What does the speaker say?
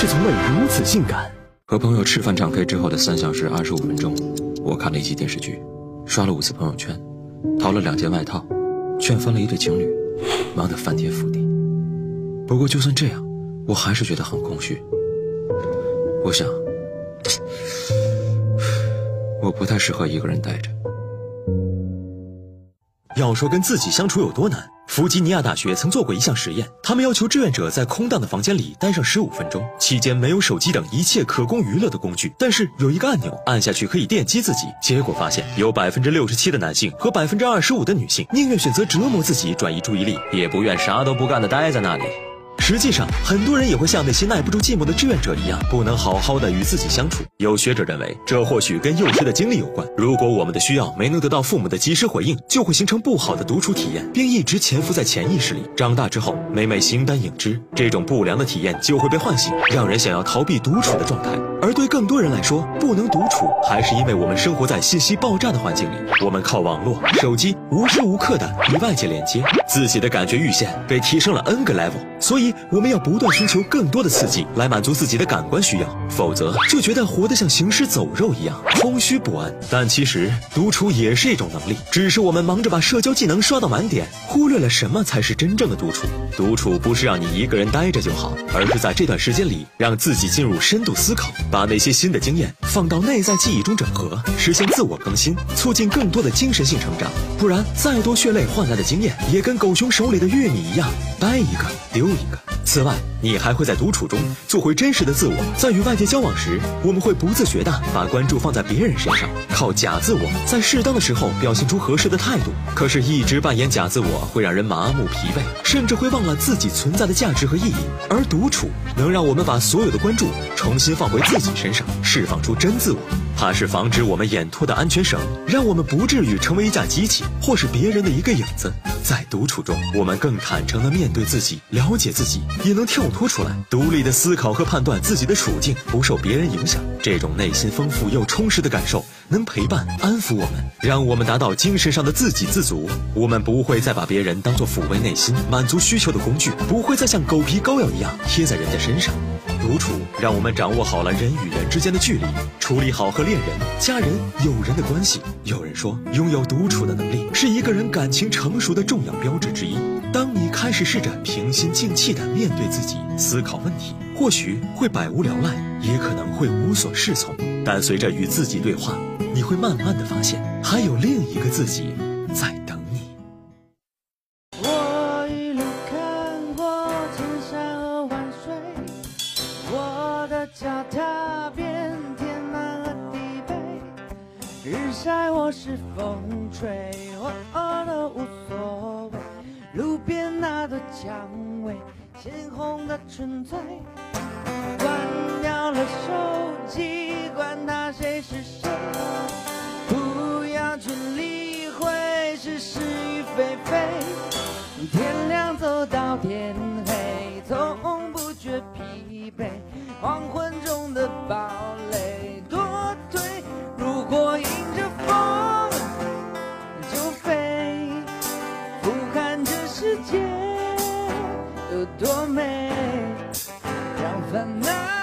是从未如此性感。和朋友吃饭唱 K 之后的三小时二十五分钟，我看了一集电视剧，刷了五次朋友圈，淘了两件外套，劝分了一对情侣，忙得翻天覆地。不过就算这样，我还是觉得很空虚。我想，我不太适合一个人待着。要说跟自己相处有多难，弗吉尼亚大学曾做过一项实验，他们要求志愿者在空荡的房间里待上十五分钟，期间没有手机等一切可供娱乐的工具，但是有一个按钮，按下去可以电击自己。结果发现，有百分之六十七的男性和百分之二十五的女性宁愿选择折磨自己转移注意力，也不愿啥都不干的待在那里。实际上，很多人也会像那些耐不住寂寞的志愿者一样，不能好好的与自己相处。有学者认为，这或许跟幼师的经历有关。如果我们的需要没能得到父母的及时回应，就会形成不好的独处体验，并一直潜伏在潜意识里。长大之后，每每形单影只，这种不良的体验就会被唤醒，让人想要逃避独处的状态。而对更多人来说，不能独处，还是因为我们生活在信息爆炸的环境里，我们靠网络、手机无时无刻的与外界连接，自己的感觉阈限被提升了 N 个 level，所以我们要不断寻求更多的刺激来满足自己的感官需要，否则就觉得活得像行尸走肉一样，空虚不安。但其实独处也是一种能力，只是我们忙着把社交技能刷到满点，忽略了什么才是真正的独处。独处不是让你一个人待着就好，而是在这段时间里，让自己进入深度思考。把那些新的经验放到内在记忆中整合，实现自我更新，促进更多的精神性成长。不然，再多血泪换来的经验，也跟狗熊手里的玉米一样，掰一个丢一个。此外，你还会在独处中做回真实的自我。在与外界交往时，我们会不自觉地把关注放在别人身上，靠假自我，在适当的时候表现出合适的态度。可是，一直扮演假自我会让人麻木疲惫，甚至会忘了自己存在的价值和意义。而独处能让我们把所有的关注重新放回自己身上，释放出真自我。它是防止我们眼脱的安全绳，让我们不至于成为一架机器，或是别人的一个影子。在独处中，我们更坦诚地面对自己，了解自己，也能跳脱出来，独立地思考和判断自己的处境，不受别人影响。这种内心丰富又充实的感受，能陪伴、安抚我们，让我们达到精神上的自给自足。我们不会再把别人当作抚慰内心、满足需求的工具，不会再像狗皮膏药一样贴在人家身上。独处让我们掌握好了人与人之间的距离，处理好和恋人、家人、友人的关系。有人说，拥有独处的能力是一个人感情成熟的重要标志之一。当你开始试着平心静气地面对自己，思考问题，或许会百无聊赖，也可能会无所适从。但随着与自己对话，你会慢慢地发现，还有另一个自己在。日晒或是风吹，我都无所谓。路边那朵蔷薇，鲜红的纯粹。关掉了手机，管他谁是谁，不要去理会是是与非非。天亮走到天世界有多美，让烦恼。